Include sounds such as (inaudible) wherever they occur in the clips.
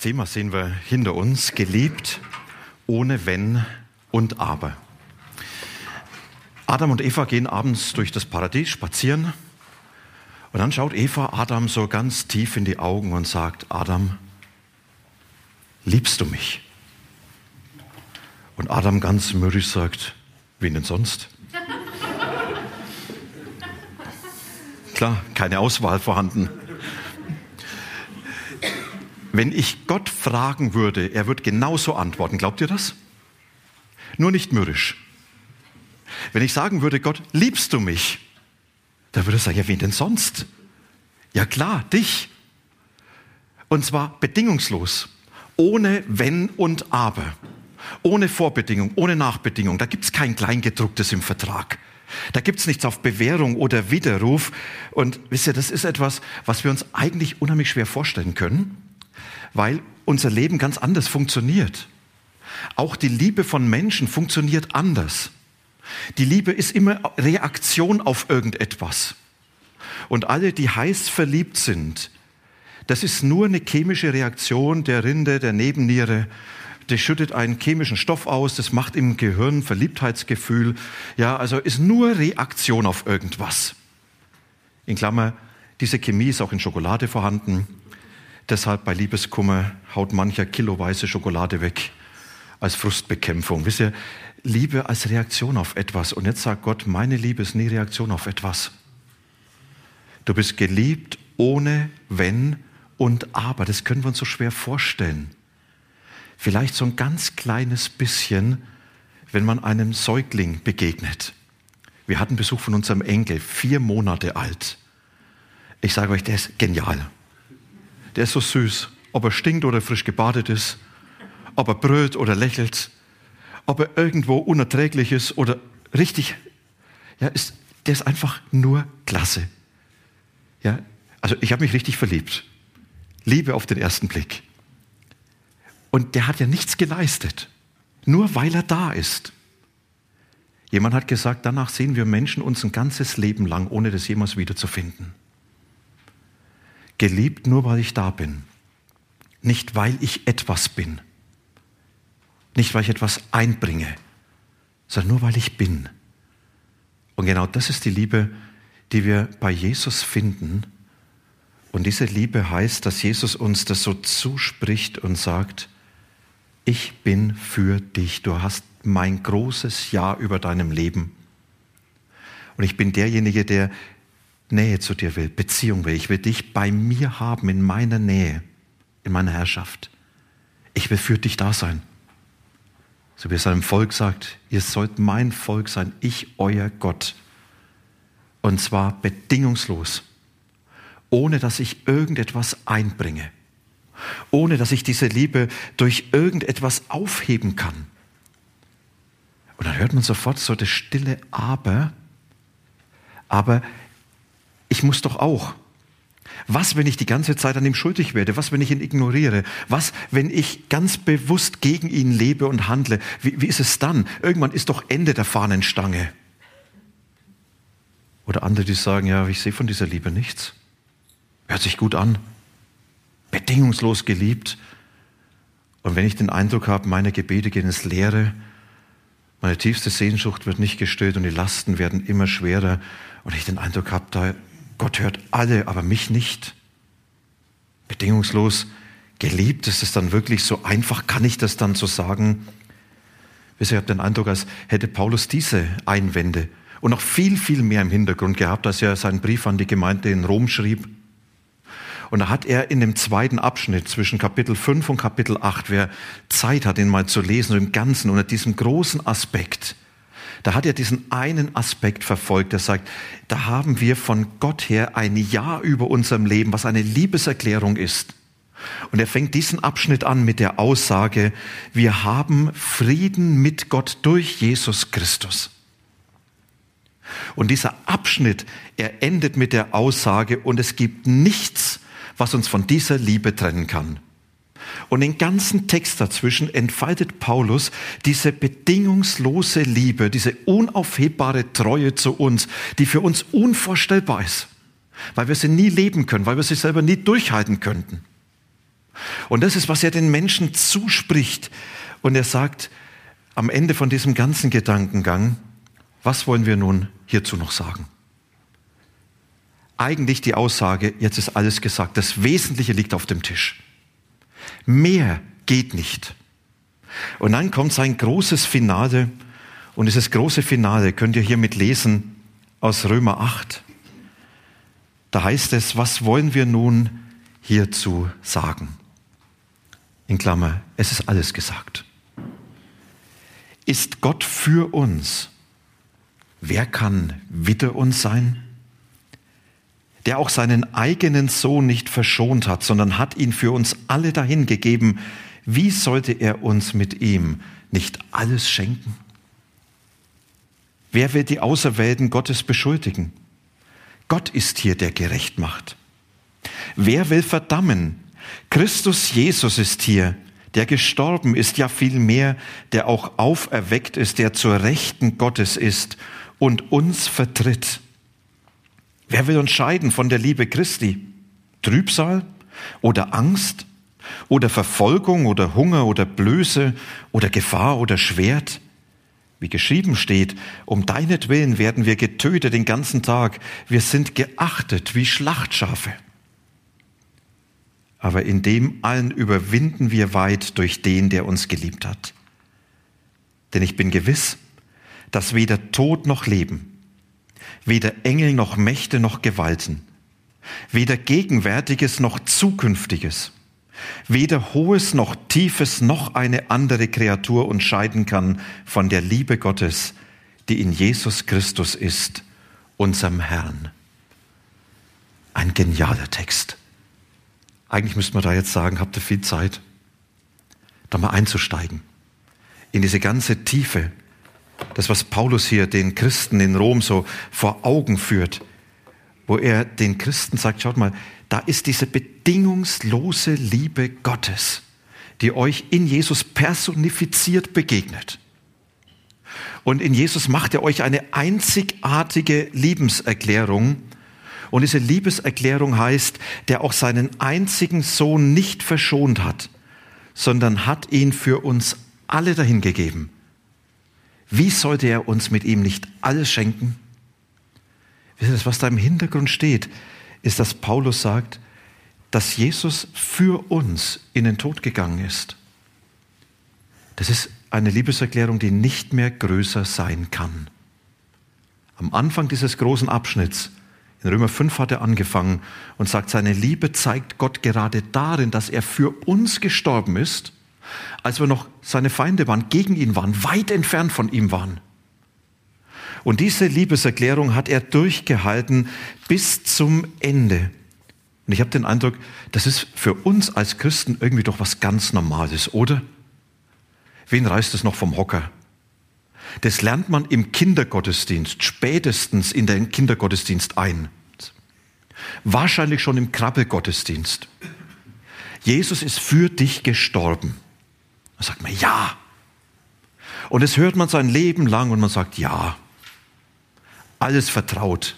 Thema sehen wir hinter uns, geliebt ohne Wenn und Aber. Adam und Eva gehen abends durch das Paradies spazieren und dann schaut Eva Adam so ganz tief in die Augen und sagt, Adam, liebst du mich? Und Adam ganz mürrisch sagt, wen denn sonst? (laughs) Klar, keine Auswahl vorhanden. Wenn ich Gott fragen würde, er wird genauso antworten. Glaubt ihr das? Nur nicht mürrisch. Wenn ich sagen würde, Gott, liebst du mich? Da würde er sagen, ja, wen denn sonst? Ja klar, dich. Und zwar bedingungslos, ohne Wenn und Aber, ohne Vorbedingung, ohne Nachbedingung. Da gibt es kein Kleingedrucktes im Vertrag. Da gibt es nichts auf Bewährung oder Widerruf. Und wisst ihr, das ist etwas, was wir uns eigentlich unheimlich schwer vorstellen können weil unser Leben ganz anders funktioniert. Auch die Liebe von Menschen funktioniert anders. Die Liebe ist immer Reaktion auf irgendetwas. Und alle, die heiß verliebt sind, das ist nur eine chemische Reaktion der Rinde, der Nebenniere. Das schüttet einen chemischen Stoff aus, das macht im Gehirn Verliebtheitsgefühl. Ja, also ist nur Reaktion auf irgendwas. In Klammer, diese Chemie ist auch in Schokolade vorhanden. Deshalb bei Liebeskummer haut mancher kiloweise Schokolade weg als Frustbekämpfung. Wisst ihr, Liebe als Reaktion auf etwas. Und jetzt sagt Gott, meine Liebe ist nie Reaktion auf etwas. Du bist geliebt ohne Wenn und Aber. Das können wir uns so schwer vorstellen. Vielleicht so ein ganz kleines bisschen, wenn man einem Säugling begegnet. Wir hatten Besuch von unserem Enkel, vier Monate alt. Ich sage euch, der ist genial der ist so süß. Ob er stinkt oder frisch gebadet ist, ob er brüllt oder lächelt, ob er irgendwo unerträglich ist oder richtig, ja, ist, der ist einfach nur klasse. Ja, also ich habe mich richtig verliebt. Liebe auf den ersten Blick. Und der hat ja nichts geleistet, nur weil er da ist. Jemand hat gesagt, danach sehen wir Menschen uns ein ganzes Leben lang, ohne das jemals wiederzufinden geliebt nur weil ich da bin, nicht weil ich etwas bin, nicht weil ich etwas einbringe, sondern nur weil ich bin. Und genau das ist die Liebe, die wir bei Jesus finden. Und diese Liebe heißt, dass Jesus uns das so zuspricht und sagt, ich bin für dich, du hast mein großes Ja über deinem Leben. Und ich bin derjenige, der Nähe zu dir will, Beziehung will. Ich will dich bei mir haben, in meiner Nähe, in meiner Herrschaft. Ich will für dich da sein. So wie es seinem Volk sagt, ihr sollt mein Volk sein, ich euer Gott. Und zwar bedingungslos, ohne dass ich irgendetwas einbringe, ohne dass ich diese Liebe durch irgendetwas aufheben kann. Und dann hört man sofort so das stille Aber, aber ich muss doch auch. Was, wenn ich die ganze Zeit an ihm schuldig werde? Was, wenn ich ihn ignoriere? Was, wenn ich ganz bewusst gegen ihn lebe und handle? Wie, wie ist es dann? Irgendwann ist doch Ende der Fahnenstange. Oder andere, die sagen, ja, ich sehe von dieser Liebe nichts. Hört sich gut an. Bedingungslos geliebt. Und wenn ich den Eindruck habe, meine Gebete gehen ins Leere, meine tiefste Sehnsucht wird nicht gestillt und die Lasten werden immer schwerer und ich den Eindruck habe, da Gott hört alle, aber mich nicht. Bedingungslos geliebt, ist es dann wirklich so einfach? Kann ich das dann so sagen? Ich habe den Eindruck, als hätte Paulus diese Einwände und noch viel, viel mehr im Hintergrund gehabt, als er seinen Brief an die Gemeinde in Rom schrieb. Und da hat er in dem zweiten Abschnitt zwischen Kapitel 5 und Kapitel 8, wer Zeit hat, ihn mal zu lesen, im Ganzen unter diesem großen Aspekt, da hat er diesen einen Aspekt verfolgt, der sagt, da haben wir von Gott her ein Ja über unserem Leben, was eine Liebeserklärung ist. Und er fängt diesen Abschnitt an mit der Aussage, wir haben Frieden mit Gott durch Jesus Christus. Und dieser Abschnitt, er endet mit der Aussage, und es gibt nichts, was uns von dieser Liebe trennen kann. Und den ganzen Text dazwischen entfaltet Paulus diese bedingungslose Liebe, diese unaufhebbare Treue zu uns, die für uns unvorstellbar ist, weil wir sie nie leben können, weil wir sie selber nie durchhalten könnten. Und das ist, was er den Menschen zuspricht. Und er sagt am Ende von diesem ganzen Gedankengang, was wollen wir nun hierzu noch sagen? Eigentlich die Aussage, jetzt ist alles gesagt, das Wesentliche liegt auf dem Tisch. Mehr geht nicht. Und dann kommt sein großes Finale. Und dieses große Finale könnt ihr hiermit lesen aus Römer 8. Da heißt es, was wollen wir nun hierzu sagen? in Klammer, es ist alles gesagt. Ist Gott für uns? Wer kann wider uns sein? Der auch seinen eigenen Sohn nicht verschont hat, sondern hat ihn für uns alle dahingegeben. Wie sollte er uns mit ihm nicht alles schenken? Wer wird die Auserwählten Gottes beschuldigen? Gott ist hier, der gerecht macht. Wer will verdammen? Christus Jesus ist hier, der gestorben ist, ja vielmehr, der auch auferweckt ist, der zur Rechten Gottes ist und uns vertritt. Wer will uns scheiden von der Liebe Christi? Trübsal oder Angst oder Verfolgung oder Hunger oder Blöße oder Gefahr oder Schwert? Wie geschrieben steht, um deinetwillen werden wir getötet den ganzen Tag, wir sind geachtet wie Schlachtschafe aber in dem allen überwinden wir weit durch den, der uns geliebt hat. Denn ich bin gewiss, dass weder Tod noch Leben, weder Engel noch Mächte noch Gewalten, weder Gegenwärtiges noch Zukünftiges, weder Hohes noch Tiefes noch eine andere Kreatur uns kann von der Liebe Gottes, die in Jesus Christus ist, unserem Herrn. Ein genialer Text. Eigentlich müsste man da jetzt sagen, habt ihr viel Zeit, da mal einzusteigen. In diese ganze Tiefe. Das, was Paulus hier den Christen in Rom so vor Augen führt, wo er den Christen sagt, schaut mal, da ist diese bedingungslose Liebe Gottes, die euch in Jesus personifiziert begegnet. Und in Jesus macht er euch eine einzigartige Liebenserklärung, und diese Liebeserklärung heißt, der auch seinen einzigen Sohn nicht verschont hat, sondern hat ihn für uns alle dahingegeben. Wie sollte er uns mit ihm nicht alles schenken? Wisst ihr, was da im Hintergrund steht, ist, dass Paulus sagt, dass Jesus für uns in den Tod gegangen ist. Das ist eine Liebeserklärung, die nicht mehr größer sein kann. Am Anfang dieses großen Abschnitts in Römer 5 hat er angefangen und sagt, seine Liebe zeigt Gott gerade darin, dass er für uns gestorben ist, als wir noch seine Feinde waren, gegen ihn waren, weit entfernt von ihm waren. Und diese Liebeserklärung hat er durchgehalten bis zum Ende. Und ich habe den Eindruck, das ist für uns als Christen irgendwie doch was ganz Normales, oder? Wen reißt es noch vom Hocker? Das lernt man im Kindergottesdienst, spätestens in den Kindergottesdienst ein. Wahrscheinlich schon im Krabbelgottesdienst. Jesus ist für dich gestorben. Da sagt man ja. Und das hört man sein Leben lang und man sagt ja. Alles vertraut.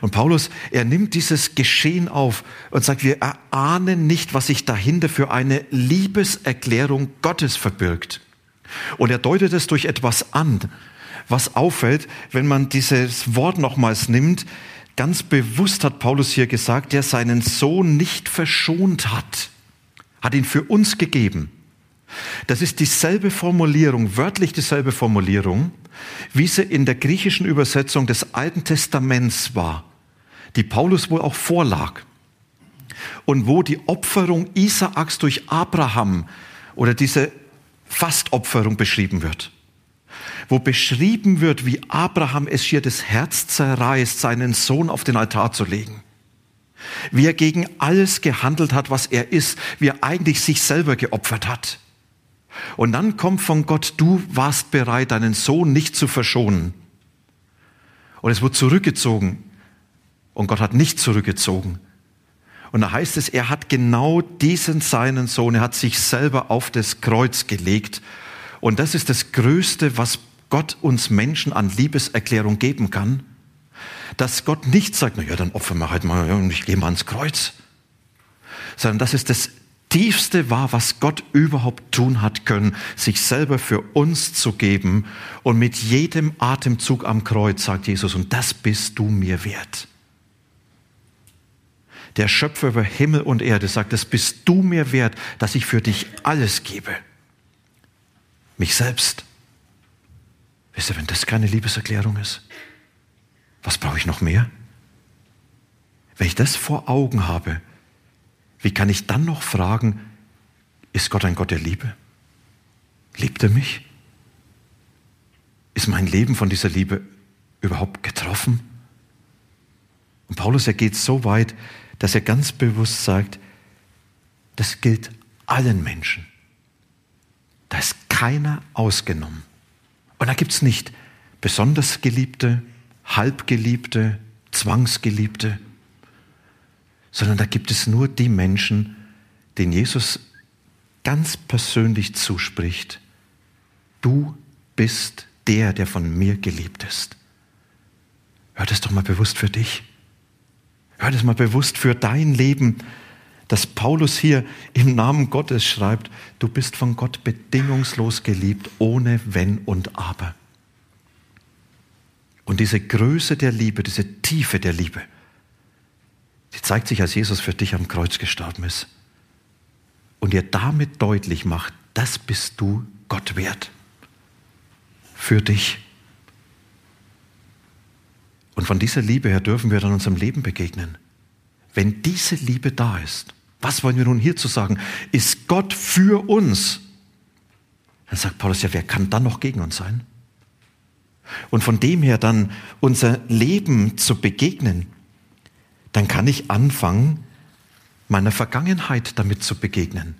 Und Paulus, er nimmt dieses Geschehen auf und sagt, wir erahnen nicht, was sich dahinter für eine Liebeserklärung Gottes verbirgt. Und er deutet es durch etwas an, was auffällt, wenn man dieses Wort nochmals nimmt. Ganz bewusst hat Paulus hier gesagt, der seinen Sohn nicht verschont hat, hat ihn für uns gegeben. Das ist dieselbe Formulierung, wörtlich dieselbe Formulierung, wie sie in der griechischen Übersetzung des Alten Testaments war, die Paulus wohl auch vorlag. Und wo die Opferung Isaaks durch Abraham oder diese Fastopferung beschrieben wird. Wo beschrieben wird, wie Abraham es hier das Herz zerreißt, seinen Sohn auf den Altar zu legen. Wie er gegen alles gehandelt hat, was er ist, wie er eigentlich sich selber geopfert hat. Und dann kommt von Gott, du warst bereit, deinen Sohn nicht zu verschonen. Und es wurde zurückgezogen. Und Gott hat nicht zurückgezogen. Und da heißt es, er hat genau diesen seinen Sohn, er hat sich selber auf das Kreuz gelegt. Und das ist das Größte, was Gott uns Menschen an Liebeserklärung geben kann. Dass Gott nicht sagt, na ja, dann opfern wir halt mal und ich gehe mal ans Kreuz. Sondern dass es das Tiefste war, was Gott überhaupt tun hat können, sich selber für uns zu geben. Und mit jedem Atemzug am Kreuz sagt Jesus, und das bist du mir wert der Schöpfer über Himmel und Erde, sagt, das bist du mir wert, dass ich für dich alles gebe. Mich selbst. Wisst ihr, wenn das keine Liebeserklärung ist, was brauche ich noch mehr? Wenn ich das vor Augen habe, wie kann ich dann noch fragen, ist Gott ein Gott der Liebe? Liebt er mich? Ist mein Leben von dieser Liebe überhaupt getroffen? Und Paulus, er geht so weit, dass er ganz bewusst sagt, das gilt allen Menschen. Da ist keiner ausgenommen. Und da gibt es nicht besonders Geliebte, Halbgeliebte, Zwangsgeliebte, sondern da gibt es nur die Menschen, denen Jesus ganz persönlich zuspricht, du bist der, der von mir geliebt ist. Hör das doch mal bewusst für dich. Hör das mal bewusst für dein Leben, dass Paulus hier im Namen Gottes schreibt, du bist von Gott bedingungslos geliebt, ohne Wenn und Aber. Und diese Größe der Liebe, diese Tiefe der Liebe, die zeigt sich, als Jesus für dich am Kreuz gestorben ist. Und dir damit deutlich macht, das bist du Gott wert. Für dich. Und von dieser Liebe her dürfen wir dann unserem Leben begegnen. Wenn diese Liebe da ist, was wollen wir nun hierzu sagen? Ist Gott für uns? Dann sagt Paulus, ja, wer kann dann noch gegen uns sein? Und von dem her dann unser Leben zu begegnen, dann kann ich anfangen, meiner Vergangenheit damit zu begegnen.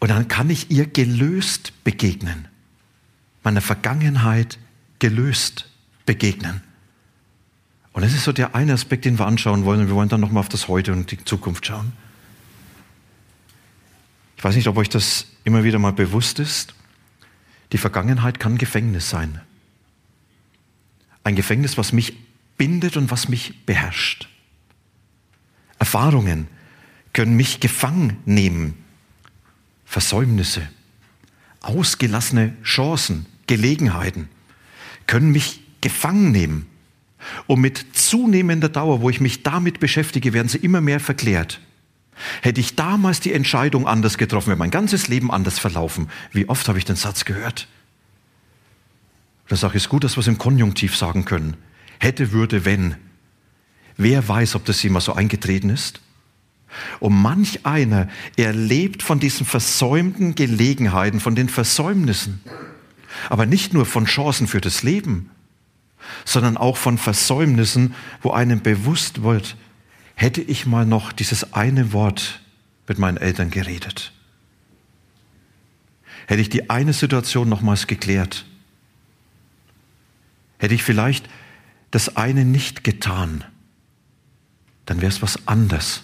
Und dann kann ich ihr gelöst begegnen. Meiner Vergangenheit gelöst begegnen. Und das ist so der eine Aspekt, den wir anschauen wollen. Und wir wollen dann nochmal auf das Heute und die Zukunft schauen. Ich weiß nicht, ob euch das immer wieder mal bewusst ist. Die Vergangenheit kann Gefängnis sein. Ein Gefängnis, was mich bindet und was mich beherrscht. Erfahrungen können mich gefangen nehmen. Versäumnisse, ausgelassene Chancen, Gelegenheiten können mich gefangen nehmen. Und mit zunehmender Dauer, wo ich mich damit beschäftige, werden sie immer mehr verklärt. Hätte ich damals die Entscheidung anders getroffen, wäre mein ganzes Leben anders verlaufen. Wie oft habe ich den Satz gehört? Da sage ich, es gut, dass wir es im Konjunktiv sagen können. Hätte, würde, wenn. Wer weiß, ob das jemals so eingetreten ist? Und manch einer erlebt von diesen versäumten Gelegenheiten, von den Versäumnissen, aber nicht nur von Chancen für das Leben, sondern auch von Versäumnissen, wo einem bewusst wird, hätte ich mal noch dieses eine Wort mit meinen Eltern geredet. Hätte ich die eine Situation nochmals geklärt. Hätte ich vielleicht das eine nicht getan, dann wäre es was anderes.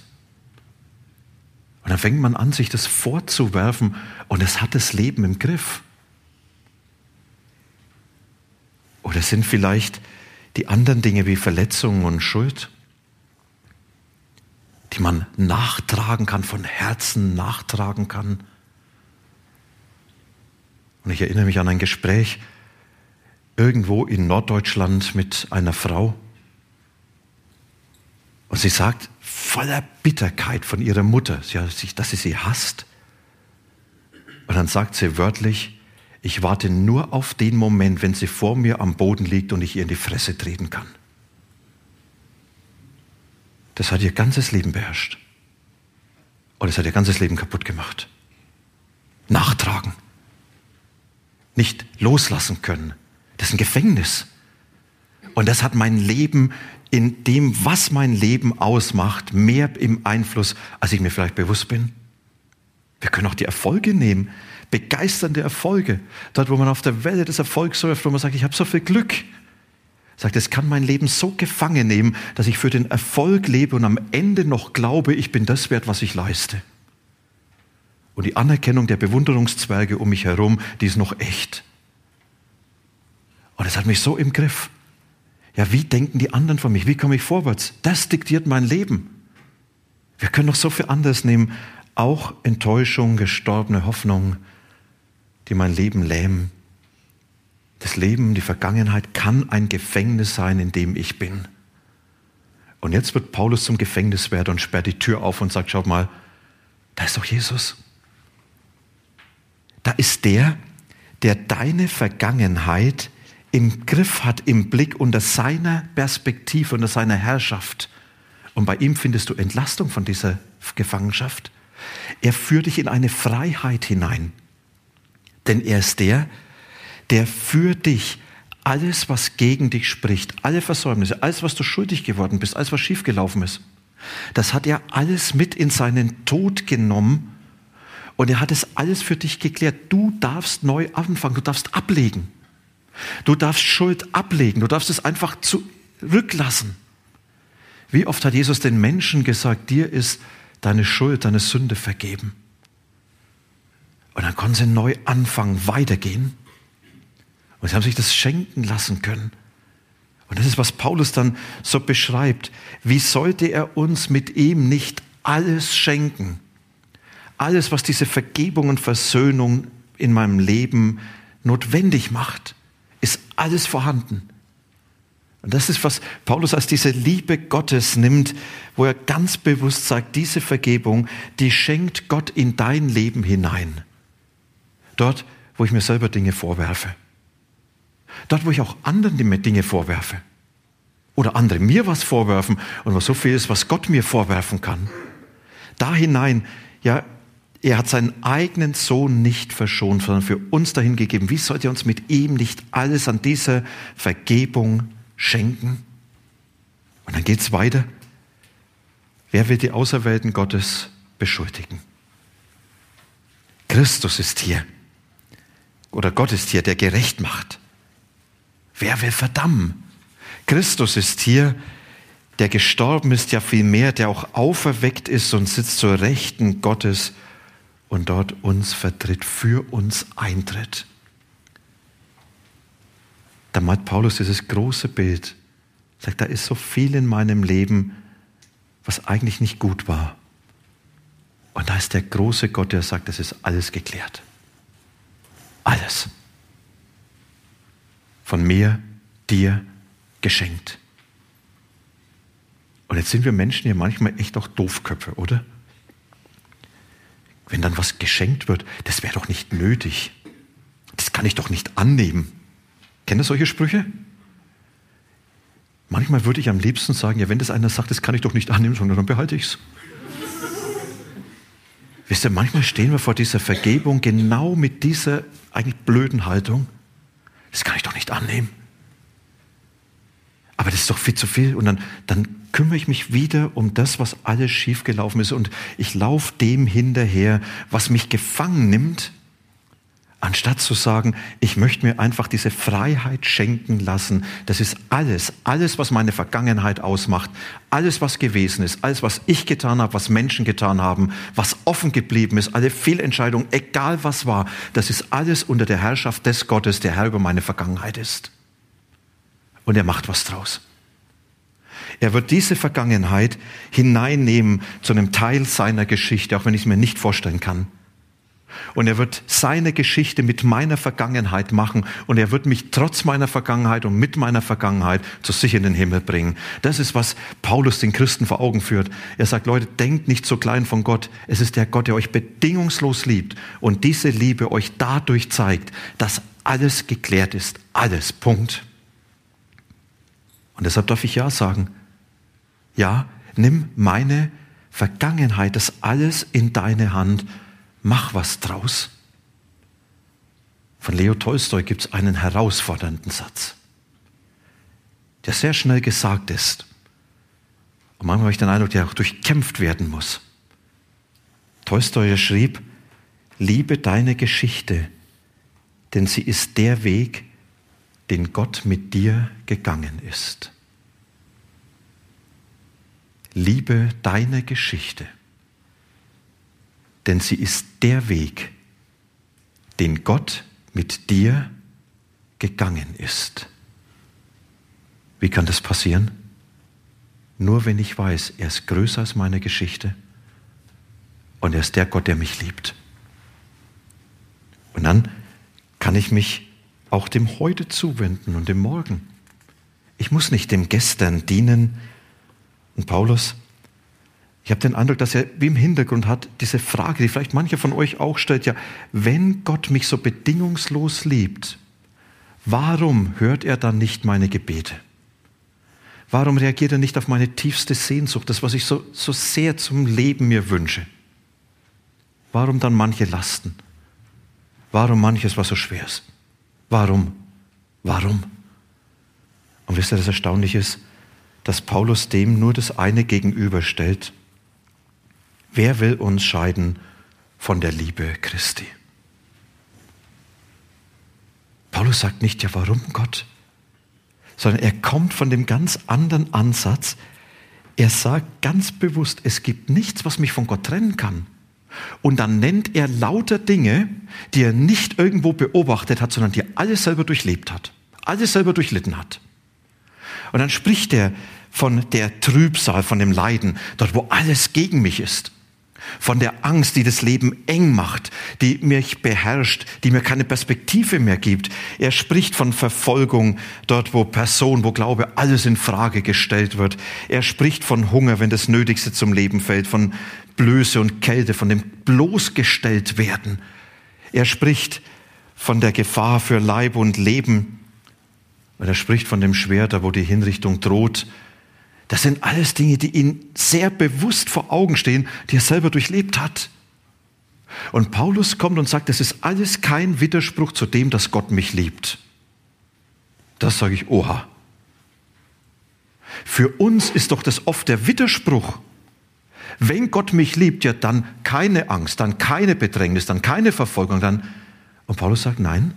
Und dann fängt man an, sich das vorzuwerfen und es hat das Leben im Griff. Oder sind vielleicht die anderen Dinge wie Verletzungen und Schuld, die man nachtragen kann, von Herzen nachtragen kann? Und ich erinnere mich an ein Gespräch irgendwo in Norddeutschland mit einer Frau. Und sie sagt voller Bitterkeit von ihrer Mutter, dass sie sie hasst. Und dann sagt sie wörtlich, ich warte nur auf den Moment, wenn sie vor mir am Boden liegt und ich ihr in die Fresse treten kann. Das hat ihr ganzes Leben beherrscht. Und es hat ihr ganzes Leben kaputt gemacht. Nachtragen. Nicht loslassen können. Das ist ein Gefängnis. Und das hat mein Leben in dem, was mein Leben ausmacht, mehr im Einfluss, als ich mir vielleicht bewusst bin. Wir können auch die Erfolge nehmen, begeisternde Erfolge. Dort, wo man auf der Welle des Erfolgs surft, wo man sagt, ich habe so viel Glück. Sagt, es kann mein Leben so gefangen nehmen, dass ich für den Erfolg lebe und am Ende noch glaube, ich bin das wert, was ich leiste. Und die Anerkennung der Bewunderungszwerge um mich herum, die ist noch echt. Und es hat mich so im Griff. Ja, wie denken die anderen von mich? Wie komme ich vorwärts? Das diktiert mein Leben. Wir können noch so viel anderes nehmen, auch Enttäuschung, gestorbene Hoffnung, die mein Leben lähmen. Das Leben, die Vergangenheit kann ein Gefängnis sein, in dem ich bin. Und jetzt wird Paulus zum Gefängniswärter und sperrt die Tür auf und sagt, schaut mal, da ist doch Jesus. Da ist der, der deine Vergangenheit im Griff hat, im Blick unter seiner Perspektive, unter seiner Herrschaft. Und bei ihm findest du Entlastung von dieser Gefangenschaft. Er führt dich in eine Freiheit hinein. Denn er ist der, der für dich alles, was gegen dich spricht, alle Versäumnisse, alles, was du schuldig geworden bist, alles, was schiefgelaufen ist, das hat er alles mit in seinen Tod genommen und er hat es alles für dich geklärt. Du darfst neu anfangen, du darfst ablegen. Du darfst Schuld ablegen, du darfst es einfach zurücklassen. Wie oft hat Jesus den Menschen gesagt, dir ist deine Schuld, deine Sünde vergeben. Und dann konnten sie neu anfangen, weitergehen. Und sie haben sich das schenken lassen können. Und das ist, was Paulus dann so beschreibt. Wie sollte er uns mit ihm nicht alles schenken? Alles, was diese Vergebung und Versöhnung in meinem Leben notwendig macht ist alles vorhanden. Und das ist, was Paulus als diese Liebe Gottes nimmt, wo er ganz bewusst sagt, diese Vergebung, die schenkt Gott in dein Leben hinein. Dort, wo ich mir selber Dinge vorwerfe. Dort, wo ich auch anderen Dinge vorwerfe. Oder andere mir was vorwerfen und was so viel ist, was Gott mir vorwerfen kann. Da hinein, ja, er hat seinen eigenen Sohn nicht verschont, sondern für uns dahin gegeben. Wie sollte er uns mit ihm nicht alles an dieser Vergebung schenken? Und dann geht es weiter. Wer will die Auserwählten Gottes beschuldigen? Christus ist hier. Oder Gott ist hier, der gerecht macht. Wer will verdammen? Christus ist hier, der gestorben ist, ja vielmehr, der auch auferweckt ist und sitzt zur Rechten Gottes und dort uns vertritt, für uns eintritt. Da malt Paulus dieses große Bild, sagt, da ist so viel in meinem Leben, was eigentlich nicht gut war. Und da ist der große Gott, der sagt, es ist alles geklärt. Alles. Von mir, dir geschenkt. Und jetzt sind wir Menschen ja manchmal echt auch Doofköpfe, oder? Wenn dann was geschenkt wird, das wäre doch nicht nötig. Das kann ich doch nicht annehmen. Kennt ihr solche Sprüche? Manchmal würde ich am liebsten sagen, ja, wenn das einer sagt, das kann ich doch nicht annehmen, sondern dann behalte ich es. Wisst ihr, manchmal stehen wir vor dieser Vergebung genau mit dieser eigentlich blöden Haltung. Das kann ich doch nicht annehmen. Aber das ist doch viel zu viel. Und dann, dann kümmere ich mich wieder um das, was alles schiefgelaufen ist. Und ich laufe dem hinterher, was mich gefangen nimmt, anstatt zu sagen, ich möchte mir einfach diese Freiheit schenken lassen. Das ist alles, alles, was meine Vergangenheit ausmacht, alles, was gewesen ist, alles, was ich getan habe, was Menschen getan haben, was offen geblieben ist, alle Fehlentscheidungen, egal was war, das ist alles unter der Herrschaft des Gottes, der Herr über meine Vergangenheit ist. Und er macht was draus. Er wird diese Vergangenheit hineinnehmen zu einem Teil seiner Geschichte, auch wenn ich es mir nicht vorstellen kann. Und er wird seine Geschichte mit meiner Vergangenheit machen und er wird mich trotz meiner Vergangenheit und mit meiner Vergangenheit zu sich in den Himmel bringen. Das ist, was Paulus den Christen vor Augen führt. Er sagt, Leute, denkt nicht so klein von Gott. Es ist der Gott, der euch bedingungslos liebt und diese Liebe euch dadurch zeigt, dass alles geklärt ist. Alles. Punkt. Und deshalb darf ich Ja sagen. Ja, nimm meine Vergangenheit, das alles in deine Hand, mach was draus. Von Leo Tolstoi gibt es einen herausfordernden Satz. der sehr schnell gesagt ist. Und manchmal habe ich den Eindruck, der auch durchkämpft werden muss. Tolstoi schrieb, liebe deine Geschichte, denn sie ist der Weg, den Gott mit dir gegangen ist. Liebe deine Geschichte, denn sie ist der Weg, den Gott mit dir gegangen ist. Wie kann das passieren? Nur wenn ich weiß, er ist größer als meine Geschichte und er ist der Gott, der mich liebt. Und dann kann ich mich auch dem Heute zuwenden und dem Morgen. Ich muss nicht dem Gestern dienen. Und Paulus, ich habe den Eindruck, dass er wie im Hintergrund hat diese Frage, die vielleicht mancher von euch auch stellt, ja, wenn Gott mich so bedingungslos liebt, warum hört er dann nicht meine Gebete? Warum reagiert er nicht auf meine tiefste Sehnsucht, das, was ich so, so sehr zum Leben mir wünsche? Warum dann manche Lasten? Warum manches, was so schwer ist? Warum? Warum? Und wisst ihr, das Erstaunliche ist, dass Paulus dem nur das eine gegenüberstellt. Wer will uns scheiden von der Liebe Christi? Paulus sagt nicht, ja, warum Gott? Sondern er kommt von dem ganz anderen Ansatz. Er sagt ganz bewusst, es gibt nichts, was mich von Gott trennen kann. Und dann nennt er lauter Dinge, die er nicht irgendwo beobachtet hat, sondern die er alles selber durchlebt hat, alles selber durchlitten hat. Und dann spricht er von der Trübsal, von dem Leiden, dort wo alles gegen mich ist von der Angst, die das Leben eng macht, die mich beherrscht, die mir keine Perspektive mehr gibt. Er spricht von Verfolgung dort, wo Person, wo Glaube alles in Frage gestellt wird. Er spricht von Hunger, wenn das Nötigste zum Leben fällt, von Blöße und Kälte, von dem bloßgestellt werden. Er spricht von der Gefahr für Leib und Leben. Und er spricht von dem Schwert, wo die Hinrichtung droht das sind alles Dinge, die ihm sehr bewusst vor Augen stehen, die er selber durchlebt hat. Und Paulus kommt und sagt, das ist alles kein Widerspruch zu dem, dass Gott mich liebt. Das sage ich, oha. Für uns ist doch das oft der Widerspruch. Wenn Gott mich liebt, ja dann keine Angst, dann keine Bedrängnis, dann keine Verfolgung, dann. Und Paulus sagt, nein,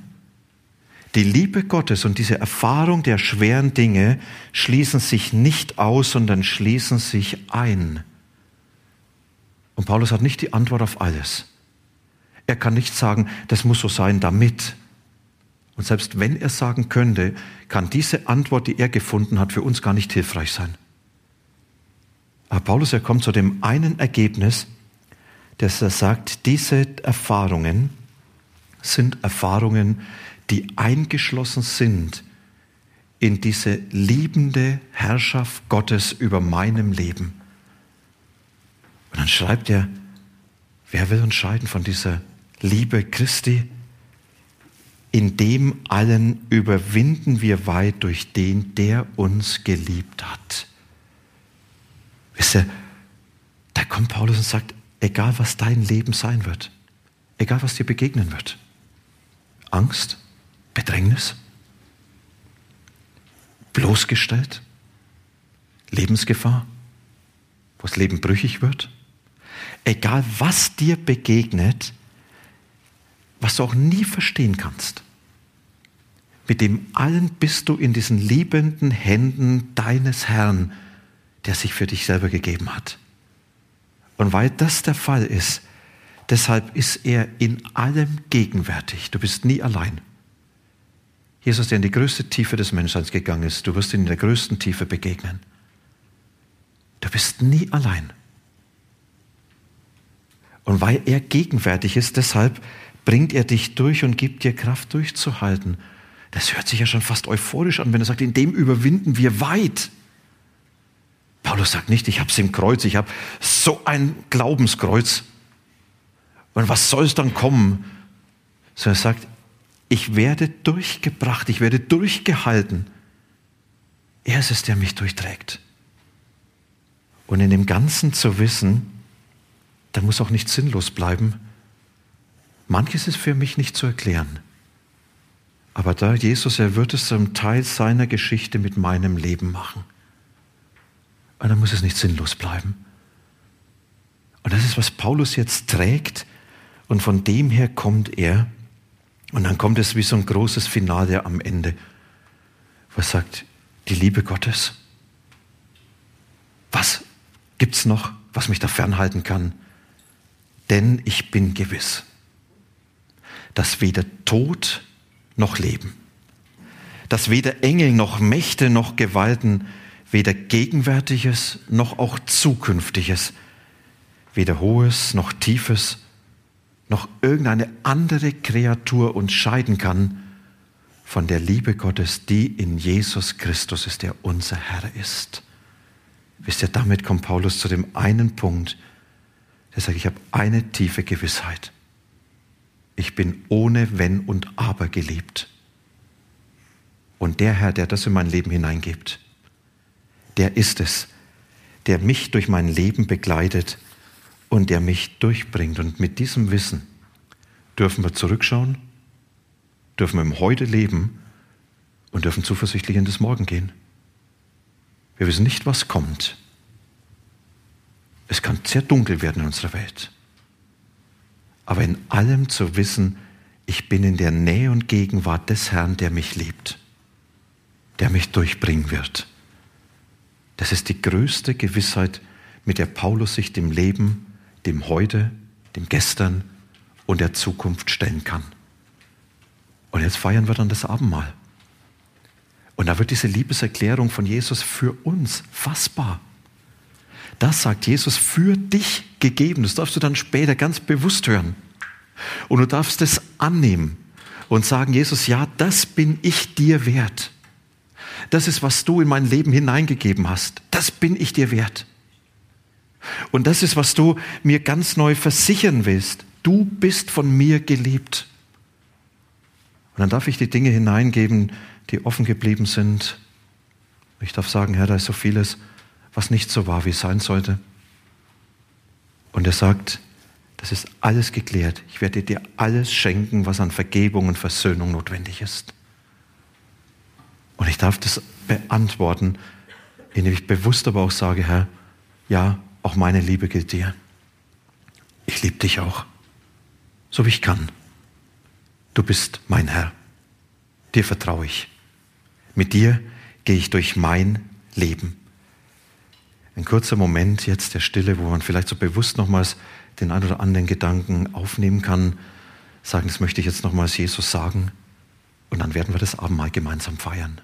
die Liebe Gottes und diese Erfahrung der schweren Dinge schließen sich nicht aus, sondern schließen sich ein. Und Paulus hat nicht die Antwort auf alles. Er kann nicht sagen, das muss so sein, damit. Und selbst wenn er sagen könnte, kann diese Antwort, die er gefunden hat, für uns gar nicht hilfreich sein. Aber Paulus, er kommt zu dem einen Ergebnis, dass er sagt, diese Erfahrungen sind Erfahrungen, die eingeschlossen sind in diese liebende Herrschaft Gottes über meinem Leben. Und dann schreibt er, wer will uns scheiden von dieser Liebe Christi? In dem allen überwinden wir weit durch den, der uns geliebt hat. Wisst ihr, da kommt Paulus und sagt, egal was dein Leben sein wird, egal was dir begegnen wird, Angst, Bedrängnis? Bloßgestellt? Lebensgefahr? Wo das Leben brüchig wird? Egal was dir begegnet, was du auch nie verstehen kannst, mit dem allen bist du in diesen liebenden Händen deines Herrn, der sich für dich selber gegeben hat. Und weil das der Fall ist, deshalb ist er in allem gegenwärtig. Du bist nie allein. Jesus, der in die größte Tiefe des Menschseins gegangen ist, du wirst ihn in der größten Tiefe begegnen. Du bist nie allein. Und weil er gegenwärtig ist, deshalb bringt er dich durch und gibt dir Kraft durchzuhalten. Das hört sich ja schon fast euphorisch an, wenn er sagt, in dem überwinden wir weit. Paulus sagt nicht, ich habe es im Kreuz, ich habe so ein Glaubenskreuz. Und was soll es dann kommen? Sondern er sagt, ich werde durchgebracht, ich werde durchgehalten. Er ist es, der mich durchträgt. Und in dem Ganzen zu wissen, da muss auch nicht sinnlos bleiben. Manches ist für mich nicht zu erklären. Aber da Jesus, er wird es zum Teil seiner Geschichte mit meinem Leben machen. Und dann muss es nicht sinnlos bleiben. Und das ist, was Paulus jetzt trägt. Und von dem her kommt er. Und dann kommt es wie so ein großes Finale am Ende, was sagt, die Liebe Gottes. Was gibt's noch, was mich da fernhalten kann? Denn ich bin gewiss, dass weder Tod noch Leben, dass weder Engel noch Mächte noch Gewalten, weder Gegenwärtiges noch auch Zukünftiges, weder Hohes noch Tiefes, noch irgendeine andere Kreatur uns scheiden kann von der Liebe Gottes, die in Jesus Christus ist, der unser Herr ist. Wisst ihr, damit kommt Paulus zu dem einen Punkt, der sagt, ich habe eine tiefe Gewissheit. Ich bin ohne Wenn und Aber geliebt. Und der Herr, der das in mein Leben hineingibt, der ist es, der mich durch mein Leben begleitet und der mich durchbringt. Und mit diesem Wissen dürfen wir zurückschauen, dürfen wir im Heute leben und dürfen zuversichtlich in das Morgen gehen. Wir wissen nicht, was kommt. Es kann sehr dunkel werden in unserer Welt. Aber in allem zu wissen, ich bin in der Nähe und Gegenwart des Herrn, der mich liebt, der mich durchbringen wird. Das ist die größte Gewissheit, mit der Paulus sich dem Leben dem Heute, dem Gestern und der Zukunft stellen kann. Und jetzt feiern wir dann das Abendmahl. Und da wird diese Liebeserklärung von Jesus für uns fassbar. Das sagt Jesus für dich gegeben. Das darfst du dann später ganz bewusst hören. Und du darfst es annehmen und sagen, Jesus, ja, das bin ich dir wert. Das ist, was du in mein Leben hineingegeben hast. Das bin ich dir wert. Und das ist, was du mir ganz neu versichern willst. Du bist von mir geliebt. Und dann darf ich die Dinge hineingeben, die offen geblieben sind. Ich darf sagen, Herr, da ist so vieles, was nicht so war, wie es sein sollte. Und er sagt, das ist alles geklärt. Ich werde dir alles schenken, was an Vergebung und Versöhnung notwendig ist. Und ich darf das beantworten, indem ich bewusst aber auch sage, Herr, ja, auch meine Liebe gilt dir. Ich liebe dich auch, so wie ich kann. Du bist mein Herr. Dir vertraue ich. Mit dir gehe ich durch mein Leben. Ein kurzer Moment jetzt der Stille, wo man vielleicht so bewusst nochmals den ein oder anderen Gedanken aufnehmen kann, sagen, das möchte ich jetzt nochmals Jesus sagen, und dann werden wir das Abendmahl gemeinsam feiern.